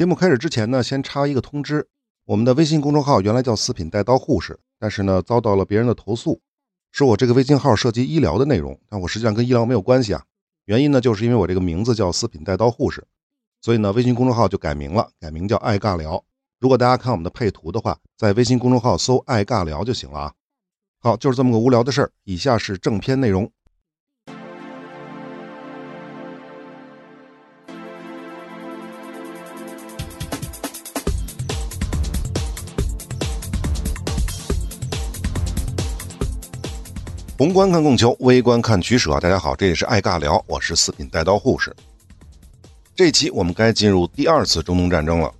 节目开始之前呢，先插一个通知：我们的微信公众号原来叫“四品带刀护士”，但是呢，遭到了别人的投诉，说我这个微信号涉及医疗的内容，但我实际上跟医疗没有关系啊。原因呢，就是因为我这个名字叫“四品带刀护士”，所以呢，微信公众号就改名了，改名叫“爱尬聊”。如果大家看我们的配图的话，在微信公众号搜“爱尬聊”就行了啊。好，就是这么个无聊的事儿。以下是正片内容。宏观看供求，微观看取舍。大家好，这里是爱尬聊，我是四品带刀护士。这期我们该进入第二次中东战争了。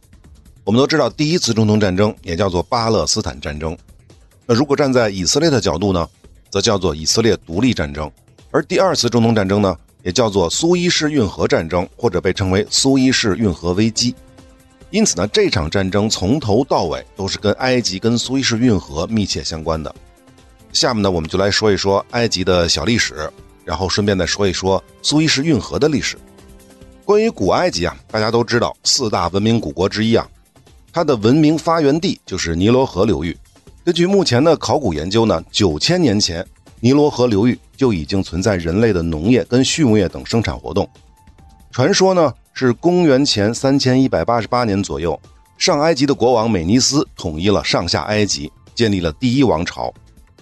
我们都知道，第一次中东战争也叫做巴勒斯坦战争。那如果站在以色列的角度呢，则叫做以色列独立战争。而第二次中东战争呢，也叫做苏伊士运河战争，或者被称为苏伊士运河危机。因此呢，这场战争从头到尾都是跟埃及跟苏伊士运河密切相关的。下面呢，我们就来说一说埃及的小历史，然后顺便再说一说苏伊士运河的历史。关于古埃及啊，大家都知道四大文明古国之一啊，它的文明发源地就是尼罗河流域。根据目前的考古研究呢，九千年前尼罗河流域就已经存在人类的农业跟畜牧业等生产活动。传说呢，是公元前三千一百八十八年左右，上埃及的国王美尼斯统一了上下埃及，建立了第一王朝。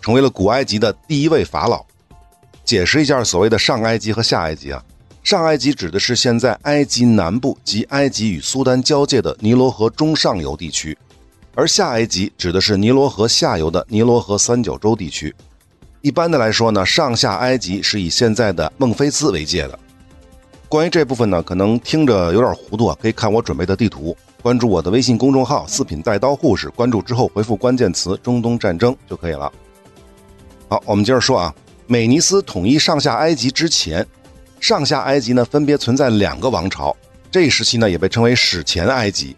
成为了古埃及的第一位法老。解释一下所谓的上埃及和下埃及啊，上埃及指的是现在埃及南部及埃及与苏丹交界的尼罗河中上游地区，而下埃及指的是尼罗河下游的尼罗河三角洲地区。一般的来说呢，上下埃及是以现在的孟菲斯为界的。关于这部分呢，可能听着有点糊涂啊，可以看我准备的地图，关注我的微信公众号“四品带刀护士”，关注之后回复关键词“中东战争”就可以了。好，我们接着说啊，美尼斯统一上下埃及之前，上下埃及呢分别存在两个王朝，这一时期呢也被称为史前埃及。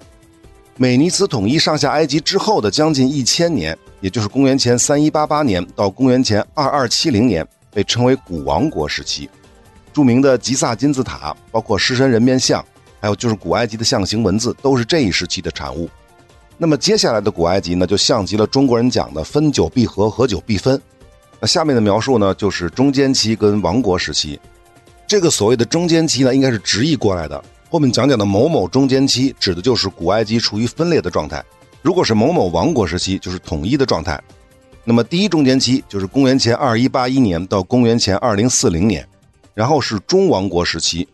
美尼斯统一上下埃及之后的将近一千年，也就是公元前三一八八年到公元前二二七零年，被称为古王国时期。著名的吉萨金字塔，包括狮身人面像，还有就是古埃及的象形文字，都是这一时期的产物。那么接下来的古埃及呢，就像极了中国人讲的“分久必合，合久必分”。那下面的描述呢，就是中间期跟王国时期。这个所谓的中间期呢，应该是直译过来的。后面讲讲的某某中间期，指的就是古埃及处于分裂的状态。如果是某某王国时期，就是统一的状态。那么第一中间期就是公元前二一八一年到公元前二零四零年，然后是中王国时期，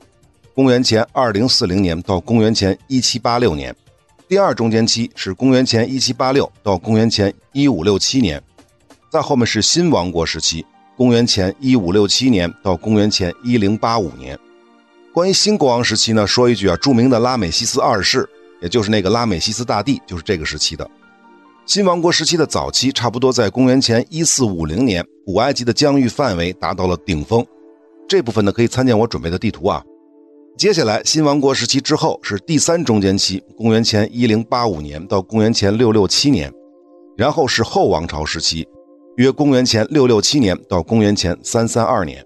公元前二零四零年到公元前一七八六年。第二中间期是公元前一七八六到公元前一五六七年。在后面是新王国时期，公元前一五六七年到公元前一零八五年。关于新国王时期呢，说一句啊，著名的拉美西斯二世，也就是那个拉美西斯大帝，就是这个时期的。新王国时期的早期，差不多在公元前一四五零年，古埃及的疆域范围达到了顶峰。这部分呢，可以参见我准备的地图啊。接下来，新王国时期之后是第三中间期，公元前一零八五年到公元前六六七年，然后是后王朝时期。约公元前六六七年到公元前三三二年，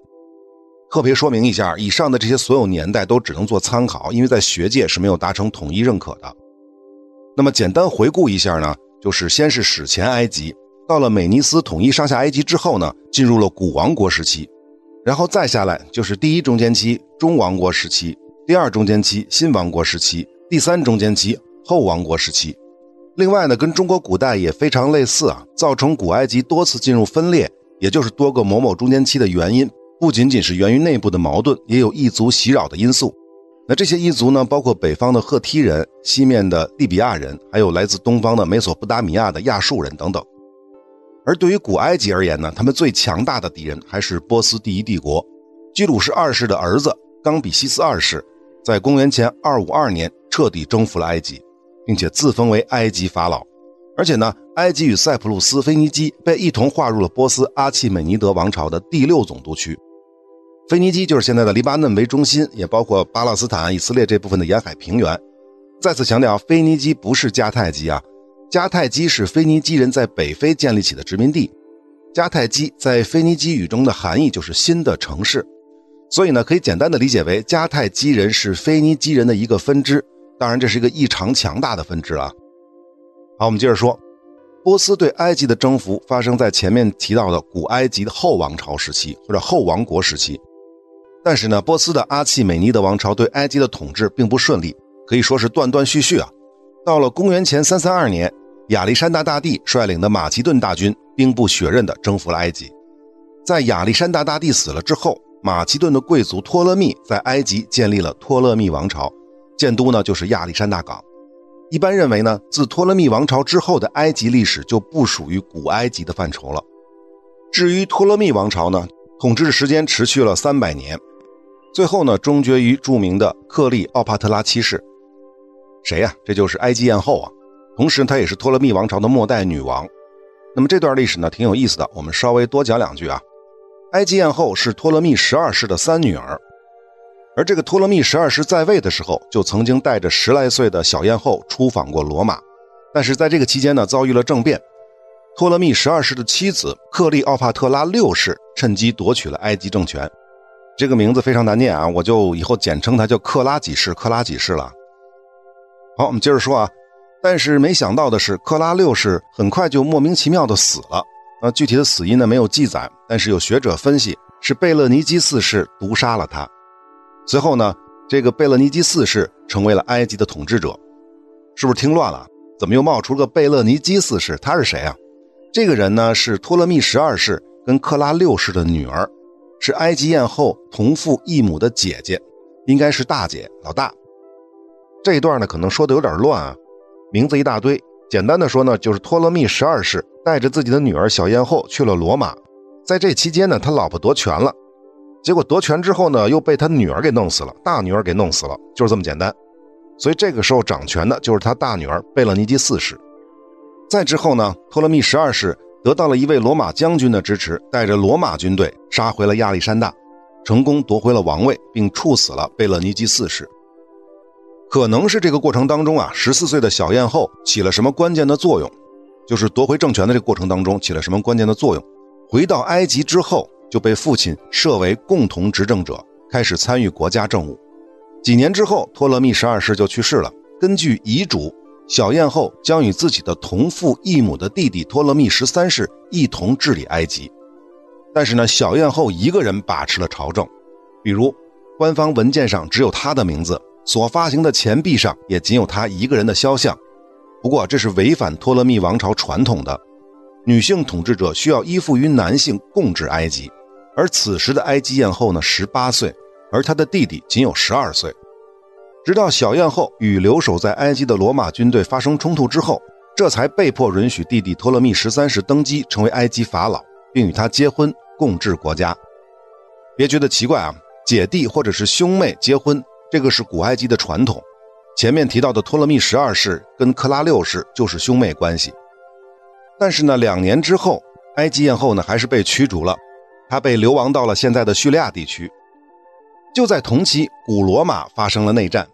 特别说明一下，以上的这些所有年代都只能做参考，因为在学界是没有达成统一认可的。那么简单回顾一下呢，就是先是史前埃及，到了美尼斯统一上下埃及之后呢，进入了古王国时期，然后再下来就是第一中间期中王国时期，第二中间期新王国时期，第三中间期后王国时期。另外呢，跟中国古代也非常类似啊，造成古埃及多次进入分裂，也就是多个某某中间期的原因，不仅仅是源于内部的矛盾，也有异族袭扰的因素。那这些异族呢，包括北方的赫梯人、西面的利比亚人，还有来自东方的美索不达米亚的亚述人等等。而对于古埃及而言呢，他们最强大的敌人还是波斯第一帝国，居鲁士二世的儿子冈比西斯二世，在公元前二五二年彻底征服了埃及。并且自封为埃及法老，而且呢，埃及与塞浦路斯、腓尼基被一同划入了波斯阿契美尼德王朝的第六总督区。腓尼基就是现在的黎巴嫩为中心，也包括巴勒斯坦、以色列这部分的沿海平原。再次强调，腓尼基不是迦太基啊，迦太基是腓尼基人在北非建立起的殖民地。迦太基在腓尼基语中的含义就是新的城市，所以呢，可以简单的理解为迦太基人是腓尼基人的一个分支。当然这是一个异常强大的分支啊。好，我们接着说，波斯对埃及的征服发生在前面提到的古埃及的后王朝时期或者后王国时期。但是呢，波斯的阿契美尼德王朝对埃及的统治并不顺利，可以说是断断续续啊。到了公元前三三二年，亚历山大大帝率领的马其顿大军兵不血刃地征服了埃及。在亚历山大大帝死了之后，马其顿的贵族托勒密在埃及建立了托勒密王朝，建都呢就是亚历山大港。一般认为呢，自托勒密王朝之后的埃及历史就不属于古埃及的范畴了。至于托勒密王朝呢，统治时间持续了三百年。最后呢，终结于著名的克利奥帕特拉七世。谁呀？这就是埃及艳后啊。同时，她也是托勒密王朝的末代女王。那么这段历史呢，挺有意思的。我们稍微多讲两句啊。埃及艳后是托勒密十二世的三女儿，而这个托勒密十二世在位的时候，就曾经带着十来岁的小艳后出访过罗马。但是在这个期间呢，遭遇了政变。托勒密十二世的妻子克利奥帕特拉六世趁机夺取了埃及政权。这个名字非常难念啊，我就以后简称他叫克拉几世，克拉几世了。好，我们接着说啊，但是没想到的是，克拉六世很快就莫名其妙的死了。那具体的死因呢没有记载，但是有学者分析是贝勒尼基四世毒杀了他。随后呢，这个贝勒尼基四世成为了埃及的统治者。是不是听乱了？怎么又冒出个贝勒尼基四世？他是谁啊？这个人呢是托勒密十二世跟克拉六世的女儿。是埃及艳后同父异母的姐姐，应该是大姐老大。这一段呢，可能说的有点乱啊，名字一大堆。简单的说呢，就是托勒密十二世带着自己的女儿小艳后去了罗马，在这期间呢，他老婆夺权了，结果夺权之后呢，又被他女儿给弄死了，大女儿给弄死了，就是这么简单。所以这个时候掌权的就是他大女儿贝勒尼基四世。再之后呢，托勒密十二世。得到了一位罗马将军的支持，带着罗马军队杀回了亚历山大，成功夺回了王位，并处死了贝勒尼基四世。可能是这个过程当中啊，十四岁的小艳后起了什么关键的作用，就是夺回政权的这个过程当中起了什么关键的作用。回到埃及之后，就被父亲设为共同执政者，开始参与国家政务。几年之后，托勒密十二世就去世了。根据遗嘱。小艳后将与自己的同父异母的弟弟托勒密十三世一同治理埃及，但是呢，小艳后一个人把持了朝政，比如官方文件上只有她的名字，所发行的钱币上也仅有她一个人的肖像。不过这是违反托勒密王朝传统的，女性统治者需要依附于男性共治埃及，而此时的埃及艳后呢，十八岁，而她的弟弟仅有十二岁。直到小艳后与留守在埃及的罗马军队发生冲突之后，这才被迫允许弟弟托勒密十三世登基成为埃及法老，并与他结婚共治国家。别觉得奇怪啊，姐弟或者是兄妹结婚，这个是古埃及的传统。前面提到的托勒密十二世跟克拉六世就是兄妹关系。但是呢，两年之后，埃及艳后呢还是被驱逐了，他被流亡到了现在的叙利亚地区。就在同期，古罗马发生了内战，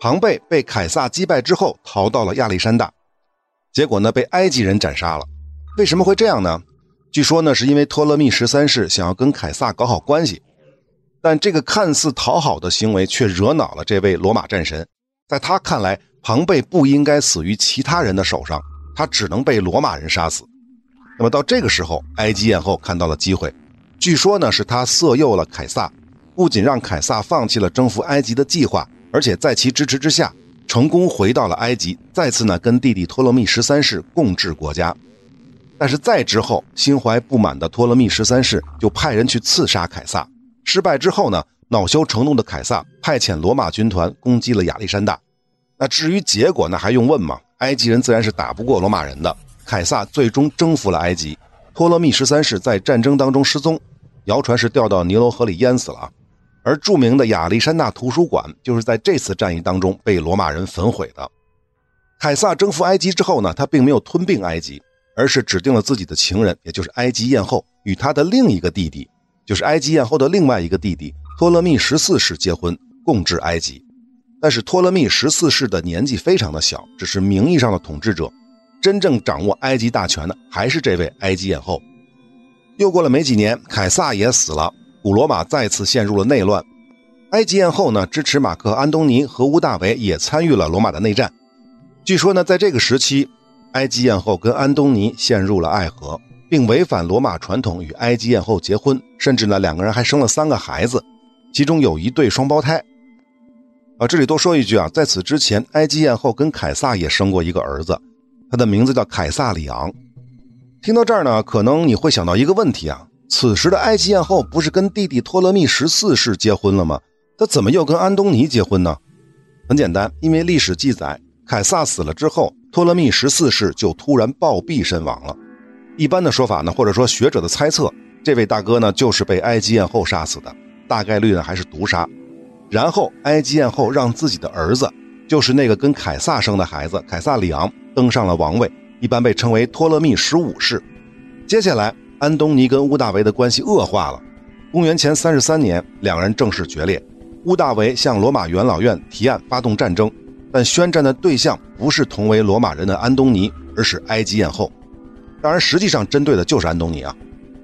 庞贝被凯撒击败之后，逃到了亚历山大，结果呢被埃及人斩杀了。为什么会这样呢？据说呢是因为托勒密十三世想要跟凯撒搞好关系，但这个看似讨好的行为却惹恼了这位罗马战神，在他看来，庞贝不应该死于其他人的手上，他只能被罗马人杀死。那么到这个时候，埃及艳后看到了机会，据说呢是他色诱了凯撒。不仅让凯撒放弃了征服埃及的计划，而且在其支持之下，成功回到了埃及，再次呢跟弟弟托勒密十三世共治国家。但是再之后，心怀不满的托勒密十三世就派人去刺杀凯撒。失败之后呢，恼羞成怒的凯撒派遣罗马军团攻击了亚历山大。那至于结果，那还用问吗？埃及人自然是打不过罗马人的。凯撒最终征服了埃及，托勒密十三世在战争当中失踪，谣传是掉到尼罗河里淹死了。而著名的亚历山大图书馆就是在这次战役当中被罗马人焚毁的。凯撒征服埃及之后呢，他并没有吞并埃及，而是指定了自己的情人，也就是埃及艳后，与他的另一个弟弟，就是埃及艳后的另外一个弟弟托勒密十四世结婚，共治埃及。但是托勒密十四世的年纪非常的小，只是名义上的统治者，真正掌握埃及大权的还是这位埃及艳后。又过了没几年，凯撒也死了。古罗马再次陷入了内乱，埃及艳后呢支持马克·安东尼和屋大维也参与了罗马的内战。据说呢，在这个时期，埃及艳后跟安东尼陷入了爱河，并违反罗马传统与埃及艳后结婚，甚至呢两个人还生了三个孩子，其中有一对双胞胎。啊，这里多说一句啊，在此之前，埃及艳后跟凯撒也生过一个儿子，他的名字叫凯撒里昂。听到这儿呢，可能你会想到一个问题啊，此时的埃及艳后不是跟弟弟托勒密十四世结婚了吗？他怎么又跟安东尼结婚呢？很简单，因为历史记载，凯撒死了之后，托勒密十四世就突然暴毙身亡了。一般的说法呢，或者说学者的猜测，这位大哥呢就是被埃及艳后杀死的，大概率呢还是毒杀。然后埃及艳后让自己的儿子，就是那个跟凯撒生的孩子凯撒里昂登上了王位，一般被称为托勒密十五世。接下来，安东尼跟屋大维的关系恶化了。公元前三十三年，两人正式决裂。屋大维向罗马元老院提案发动战争，但宣战的对象不是同为罗马人的安东尼，而是埃及艳后。当然，实际上针对的就是安东尼啊。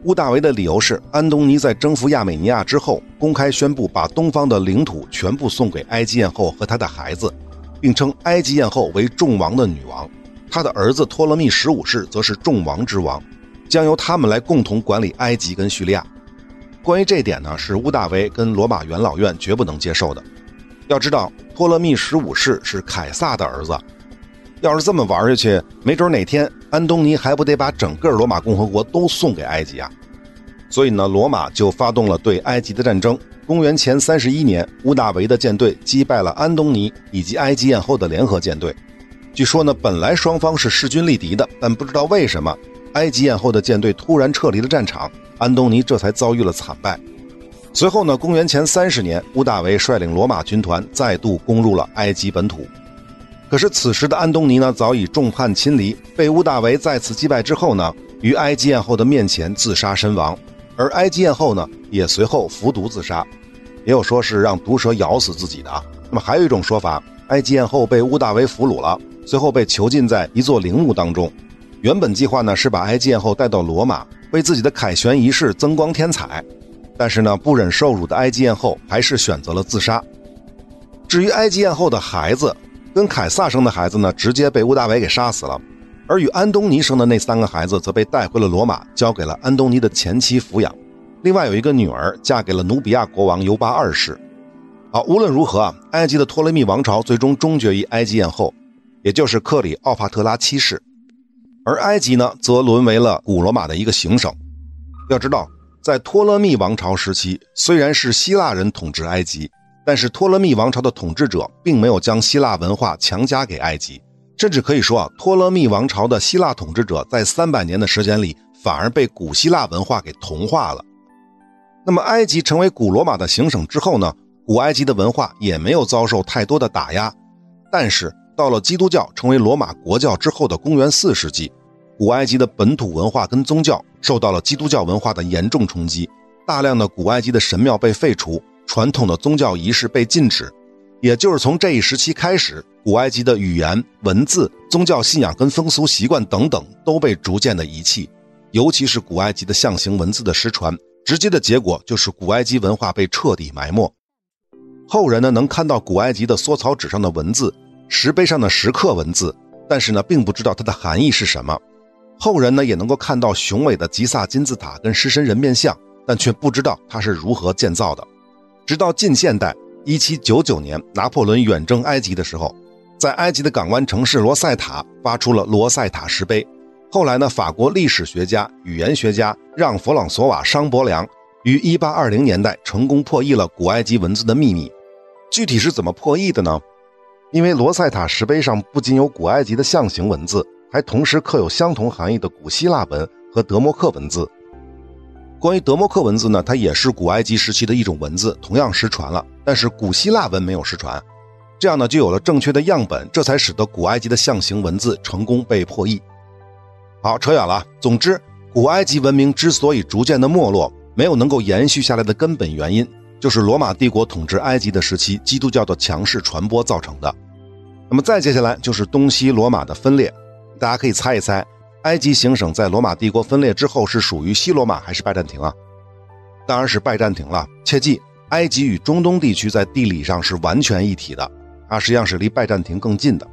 屋大维的理由是，安东尼在征服亚美尼亚之后，公开宣布把东方的领土全部送给埃及艳后和他的孩子，并称埃及艳后为众王的女王，他的儿子托勒密十五世则是众王之王，将由他们来共同管理埃及跟叙利亚。关于这点呢，是屋大维跟罗马元老院绝不能接受的。要知道，托勒密十五世是凯撒的儿子。要是这么玩下去，没准哪天安东尼还不得把整个罗马共和国都送给埃及啊？所以呢，罗马就发动了对埃及的战争。公元前三十一年，屋大维的舰队击败了安东尼以及埃及艳后的联合舰队。据说呢，本来双方是势均力敌的，但不知道为什么，埃及艳后的舰队突然撤离了战场，安东尼这才遭遇了惨败。随后呢，公元前三十年，屋大维率领罗马军团再度攻入了埃及本土。可是此时的安东尼呢，早已众叛亲离，被屋大维再次击败之后呢，于埃及艳后的面前自杀身亡，而埃及艳后呢，也随后服毒自杀，也有说是让毒蛇咬死自己的。那么还有一种说法，埃及艳后被屋大维俘虏了，随后被囚禁在一座陵墓当中。原本计划呢是把埃及艳后带到罗马，为自己的凯旋仪式增光添彩，但是呢，不忍受辱的埃及艳后还是选择了自杀。至于埃及艳后的孩子。跟凯撒生的孩子呢，直接被屋大维给杀死了，而与安东尼生的那三个孩子则被带回了罗马，交给了安东尼的前妻抚养。另外有一个女儿嫁给了努比亚国王尤巴二世。好，无论如何啊，埃及的托勒密王朝最终终结于埃及艳后，也就是克里奥帕特拉七世，而埃及呢，则沦为了古罗马的一个行省。要知道，在托勒密王朝时期，虽然是希腊人统治埃及。但是托勒密王朝的统治者并没有将希腊文化强加给埃及，甚至可以说啊，托勒密王朝的希腊统治者在三百年的时间里反而被古希腊文化给同化了。那么埃及成为古罗马的行省之后呢，古埃及的文化也没有遭受太多的打压。但是到了基督教成为罗马国教之后的公元四世纪，古埃及的本土文化跟宗教受到了基督教文化的严重冲击，大量的古埃及的神庙被废除。传统的宗教仪式被禁止，也就是从这一时期开始，古埃及的语言、文字、宗教信仰跟风俗习惯等等都被逐渐的遗弃，尤其是古埃及的象形文字的失传，直接的结果就是古埃及文化被彻底埋没。后人呢能看到古埃及的缩草纸上的文字、石碑上的石刻文字，但是呢并不知道它的含义是什么。后人呢也能够看到雄伟的吉萨金字塔跟狮身人面像，但却不知道它是如何建造的。直到近现代，一七九九年，拿破仑远征埃及的时候，在埃及的港湾城市罗塞塔发出了罗塞塔石碑。后来呢，法国历史学家、语言学家让·弗朗索瓦·商伯良于一八二零年代成功破译了古埃及文字的秘密。具体是怎么破译的呢？因为罗塞塔石碑上不仅有古埃及的象形文字，还同时刻有相同含义的古希腊文和德莫克文字。关于德莫克文字呢，它也是古埃及时期的一种文字，同样失传了。但是古希腊文没有失传，这样呢就有了正确的样本，这才使得古埃及的象形文字成功被破译。好，扯远了。总之，古埃及文明之所以逐渐的没落，没有能够延续下来的根本原因，就是罗马帝国统治埃及的时期，基督教的强势传播造成的。那么再接下来就是东西罗马的分裂，大家可以猜一猜。埃及行省在罗马帝国分裂之后是属于西罗马还是拜占庭啊？当然是拜占庭了。切记，埃及与中东地区在地理上是完全一体的，它实际上是离拜占庭更近的。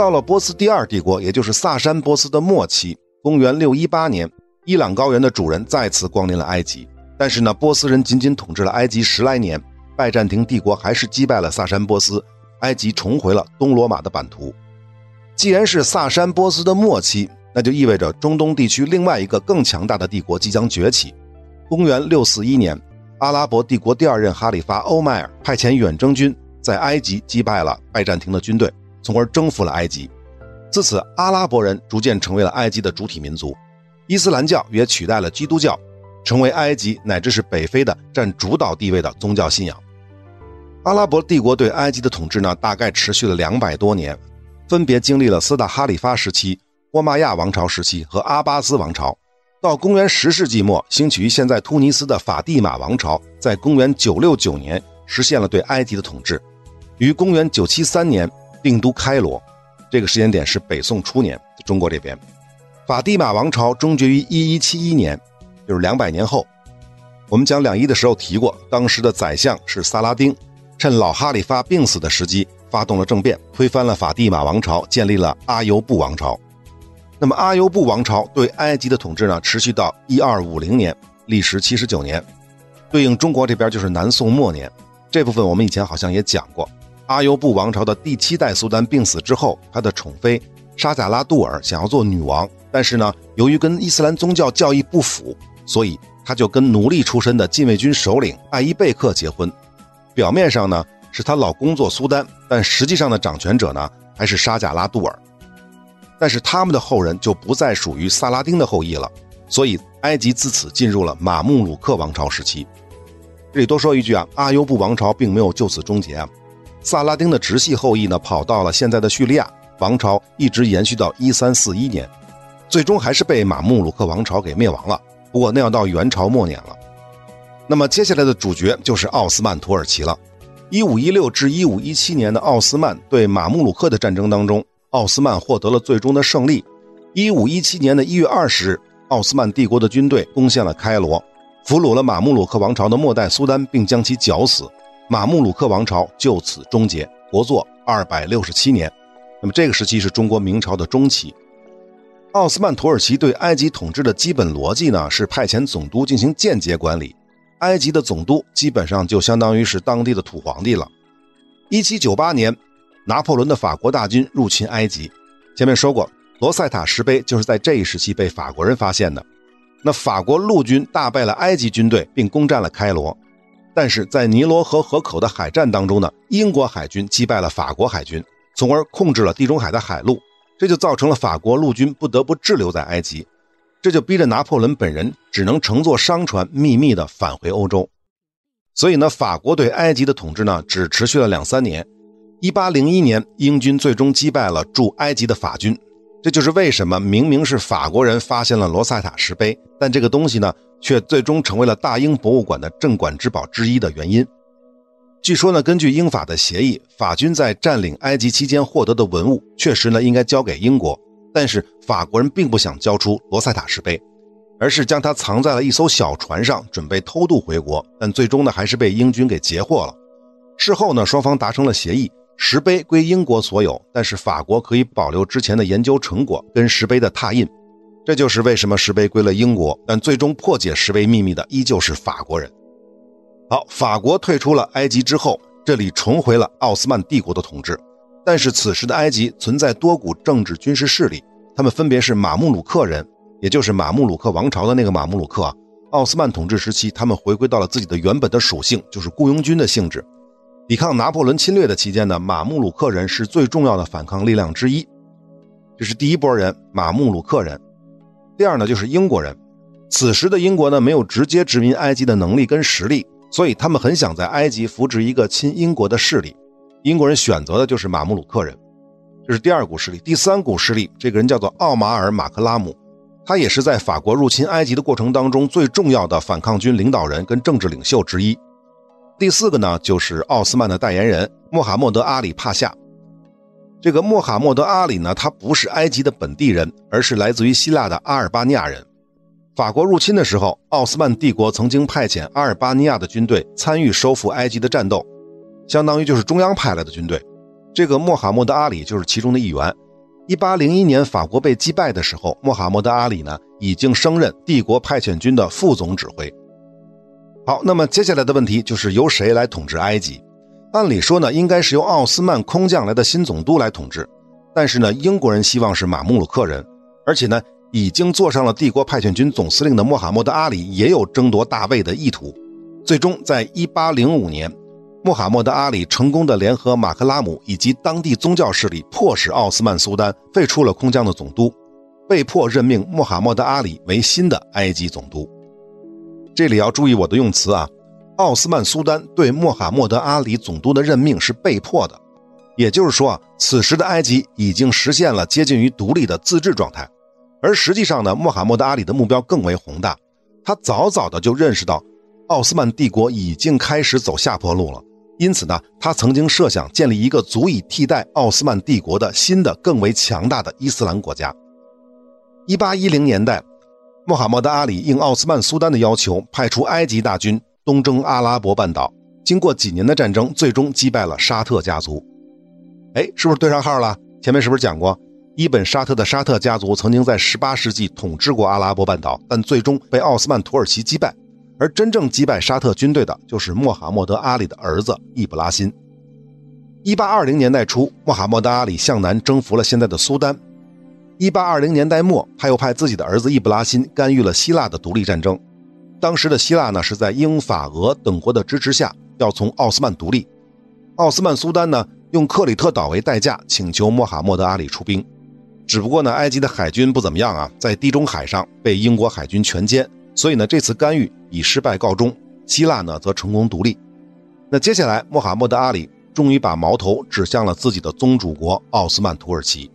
到了波斯第二帝国，也就是萨珊波斯的末期，公元六一八年，伊朗高原的主人再次光临了埃及。但是呢，波斯人仅仅统治了埃及十来年，拜占庭帝国还是击败了萨珊波斯，埃及重回了东罗马的版图。既然是萨珊波斯的末期，那就意味着中东地区另外一个更强大的帝国即将崛起。公元六四一年。阿拉伯帝国第二任哈里发欧迈尔派遣远征军在埃及击败了拜占庭的军队，从而征服了埃及。自此，阿拉伯人逐渐成为了埃及的主体民族，伊斯兰教也取代了基督教，成为埃及乃至是北非的占主导地位的宗教信仰。阿拉伯帝国对埃及的统治呢，大概持续了两百多年，分别经历了斯大哈里发时期、波马亚王朝时期和阿巴斯王朝。到公元十世纪末，兴起于现在突尼斯的法蒂玛王朝，在公元九六九年实现了对埃及的统治，于公元九七三年定都开罗，这个时间点是北宋初年，中国这边，法蒂玛王朝终结于一一七一年，就是两百年后。我们讲两伊的时候提过，当时的宰相是萨拉丁，趁老哈里发病死的时机，发动了政变，推翻了法蒂玛王朝，建立了阿尤布王朝。那么阿尤布王朝对埃及的统治呢，持续到一二五零年，历时七十九年，对应中国这边就是南宋末年。这部分我们以前好像也讲过。阿尤布王朝的第七代苏丹病死之后，他的宠妃沙贾拉杜尔想要做女王，但是呢，由于跟伊斯兰宗教教义不符，所以他就跟奴隶出身的禁卫军首领艾伊贝克结婚。表面上呢是她老公做苏丹，但实际上的掌权者呢还是沙贾拉杜尔。但是他们的后人就不再属于萨拉丁的后裔了，所以埃及自此进入了马穆鲁克王朝时期。这里多说一句啊，阿尤布王朝并没有就此终结啊，萨拉丁的直系后裔呢跑到了现在的叙利亚，王朝一直延续到一三四一年，最终还是被马穆鲁克王朝给灭亡了。不过那要到元朝末年了。那么接下来的主角就是奥斯曼土耳其了。一五一六至一五一七年的奥斯曼对马穆鲁克的战争当中。奥斯曼获得了最终的胜利。一五一七年的一月二十日，奥斯曼帝国的军队攻陷了开罗，俘虏了马穆鲁克王朝的末代苏丹，并将其绞死。马穆鲁克王朝就此终结，国祚二百六十七年。那么这个时期是中国明朝的中期。奥斯曼土耳其对埃及统治的基本逻辑呢，是派遣总督进行间接管理。埃及的总督基本上就相当于是当地的土皇帝了。一七九八年。拿破仑的法国大军入侵埃及，前面说过，罗塞塔石碑就是在这一时期被法国人发现的。那法国陆军大败了埃及军队，并攻占了开罗，但是在尼罗河河口的海战当中呢，英国海军击败了法国海军，从而控制了地中海的海路，这就造成了法国陆军不得不滞留在埃及，这就逼着拿破仑本人只能乘坐商船秘密的返回欧洲。所以呢，法国对埃及的统治呢，只持续了两三年。一八零一年，英军最终击败了驻埃及的法军，这就是为什么明明是法国人发现了罗塞塔石碑，但这个东西呢，却最终成为了大英博物馆的镇馆之宝之一的原因。据说呢，根据英法的协议，法军在占领埃及期间获得的文物，确实呢应该交给英国，但是法国人并不想交出罗塞塔石碑，而是将它藏在了一艘小船上，准备偷渡回国，但最终呢，还是被英军给截获了。事后呢，双方达成了协议。石碑归英国所有，但是法国可以保留之前的研究成果跟石碑的拓印，这就是为什么石碑归了英国，但最终破解石碑秘密的依旧是法国人。好，法国退出了埃及之后，这里重回了奥斯曼帝国的统治，但是此时的埃及存在多股政治军事势力，他们分别是马穆鲁克人，也就是马穆鲁克王朝的那个马穆鲁克。奥斯曼统治时期，他们回归到了自己的原本的属性，就是雇佣军的性质。抵抗拿破仑侵略的期间呢，马穆鲁克人是最重要的反抗力量之一。这是第一波人，马穆鲁克人。第二呢，就是英国人。此时的英国呢，没有直接殖民埃及的能力跟实力，所以他们很想在埃及扶植一个亲英国的势力。英国人选择的就是马穆鲁克人。这是第二股势力。第三股势力，这个人叫做奥马尔·马克拉姆，他也是在法国入侵埃及的过程当中最重要的反抗军领导人跟政治领袖之一。第四个呢，就是奥斯曼的代言人穆罕默德·阿里·帕夏。这个穆罕默德·阿里呢，他不是埃及的本地人，而是来自于希腊的阿尔巴尼亚人。法国入侵的时候，奥斯曼帝国曾经派遣阿尔巴尼亚的军队参与收复埃及的战斗，相当于就是中央派来的军队。这个穆罕默德阿里就是其中的一员。一八零一年法国被击败的时候，穆罕默德阿里呢已经升任帝国派遣军的副总指挥。好，那么接下来的问题就是由谁来统治埃及？按理说呢，应该是由奥斯曼空降来的新总督来统治，但是呢，英国人希望是马穆鲁克人，而且呢，已经坐上了帝国派遣军总司令的穆罕默德阿里也有争夺大位的意图。最终，在一八零五年。穆罕默德·阿里成功的联合马克拉姆以及当地宗教势力，迫使奥斯曼苏丹废除了空降的总督，被迫任命穆罕默德·阿里为新的埃及总督。这里要注意我的用词啊，奥斯曼苏丹对穆罕默德·阿里总督的任命是被迫的，也就是说啊，此时的埃及已经实现了接近于独立的自治状态。而实际上呢，穆罕默德·阿里的目标更为宏大，他早早的就认识到，奥斯曼帝国已经开始走下坡路了。因此呢，他曾经设想建立一个足以替代奥斯曼帝国的新的、更为强大的伊斯兰国家。一八一零年代，穆罕默德·阿里应奥斯曼苏丹的要求，派出埃及大军东征阿拉伯半岛。经过几年的战争，最终击败了沙特家族。哎，是不是对上号了？前面是不是讲过，伊本·沙特的沙特家族曾经在十八世纪统治过阿拉伯半岛，但最终被奥斯曼土耳其击败。而真正击败沙特军队的，就是穆罕默德·阿里的儿子易卜拉欣。一八二零年代初，穆罕默德·阿里向南征服了现在的苏丹。一八二零年代末，他又派自己的儿子易卜拉欣干预了希腊的独立战争。当时的希腊呢，是在英法俄等国的支持下，要从奥斯曼独立。奥斯曼苏丹呢，用克里特岛为代价，请求穆罕默德·阿里出兵。只不过呢，埃及的海军不怎么样啊，在地中海上被英国海军全歼。所以呢，这次干预以失败告终，希腊呢则成功独立。那接下来，穆罕默德·阿里终于把矛头指向了自己的宗主国奥斯曼土耳其。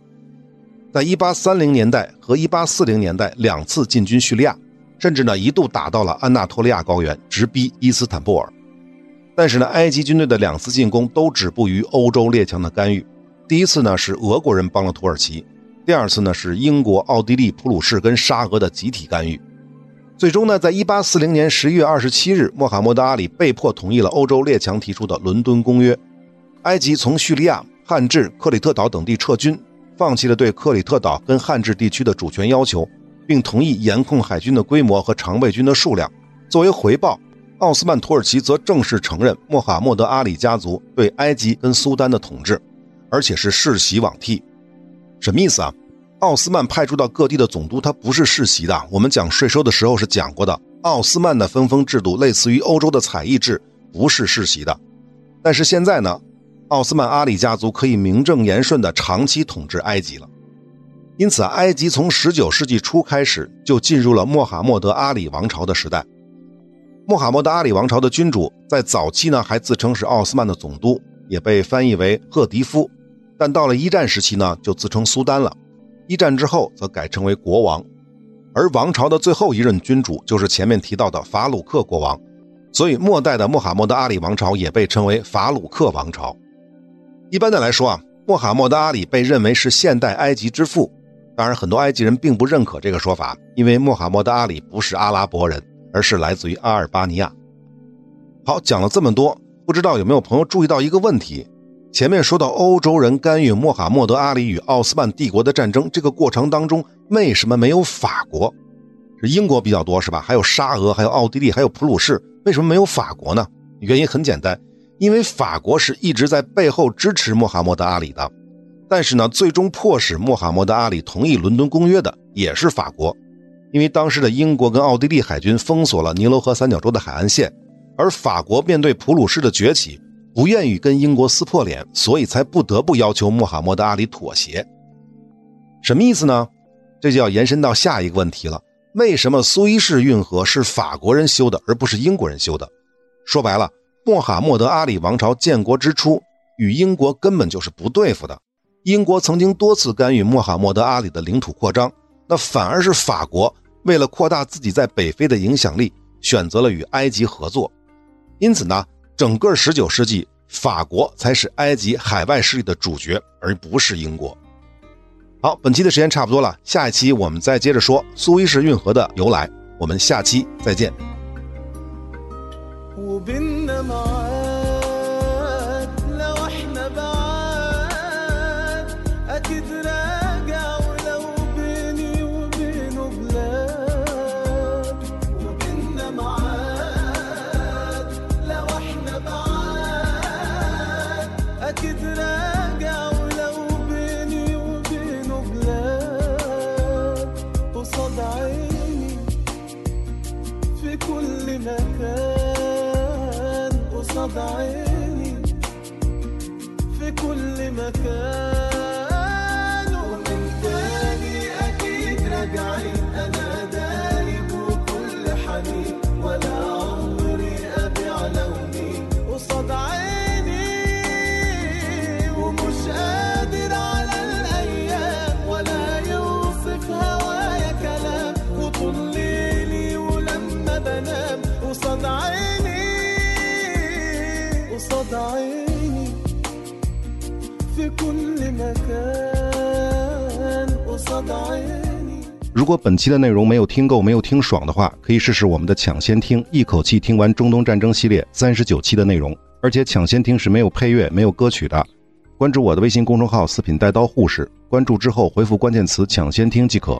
在1830年代和1840年代两次进军叙利亚，甚至呢一度打到了安纳托利亚高原，直逼伊斯坦布尔。但是呢，埃及军队的两次进攻都止步于欧洲列强的干预。第一次呢是俄国人帮了土耳其，第二次呢是英国、奥地利、普鲁士跟沙俄的集体干预。最终呢，在一八四零年十一月二十七日，穆罕默德·阿里被迫同意了欧洲列强提出的《伦敦公约》。埃及从叙利亚、汉志、克里特岛等地撤军，放弃了对克里特岛跟汉志地区的主权要求，并同意严控海军的规模和常备军的数量。作为回报，奥斯曼土耳其则正式承认穆罕默德·阿里家族对埃及跟苏丹的统治，而且是世袭罔替。什么意思啊？奥斯曼派出到各地的总督，他不是世袭的。我们讲税收的时候是讲过的，奥斯曼的分封制度类似于欧洲的采邑制，不是世袭的。但是现在呢，奥斯曼阿里家族可以名正言顺的长期统治埃及了。因此，埃及从19世纪初开始就进入了穆罕默德阿里王朝的时代。穆罕默德阿里王朝的君主在早期呢，还自称是奥斯曼的总督，也被翻译为赫迪夫，但到了一战时期呢，就自称苏丹了。一战之后，则改称为国王，而王朝的最后一任君主就是前面提到的法鲁克国王，所以末代的穆罕默德阿里王朝也被称为法鲁克王朝。一般的来说啊，穆罕默德阿里被认为是现代埃及之父，当然很多埃及人并不认可这个说法，因为穆罕默德阿里不是阿拉伯人，而是来自于阿尔巴尼亚。好，讲了这么多，不知道有没有朋友注意到一个问题？前面说到欧洲人干预穆罕默德·阿里与奥斯曼帝国的战争，这个过程当中为什么没有法国？是英国比较多是吧？还有沙俄，还有奥地利，还有普鲁士，为什么没有法国呢？原因很简单，因为法国是一直在背后支持穆罕默德·阿里的。但是呢，最终迫使穆罕默德·阿里同意《伦敦公约》的也是法国，因为当时的英国跟奥地利海军封锁了尼罗河三角洲的海岸线，而法国面对普鲁士的崛起。不愿意跟英国撕破脸，所以才不得不要求穆罕默德·阿里妥协。什么意思呢？这就要延伸到下一个问题了：为什么苏伊士运河是法国人修的，而不是英国人修的？说白了，穆罕默德·阿里王朝建国之初与英国根本就是不对付的。英国曾经多次干预穆罕默德·阿里的领土扩张，那反而是法国为了扩大自己在北非的影响力，选择了与埃及合作。因此呢？整个十九世纪，法国才是埃及海外势力的主角，而不是英国。好，本期的时间差不多了，下一期我们再接着说苏伊士运河的由来。我们下期再见。desire 如果本期的内容没有听够、没有听爽的话，可以试试我们的抢先听，一口气听完中东战争系列三十九期的内容。而且抢先听是没有配乐、没有歌曲的。关注我的微信公众号“四品带刀护士”，关注之后回复关键词“抢先听”即可。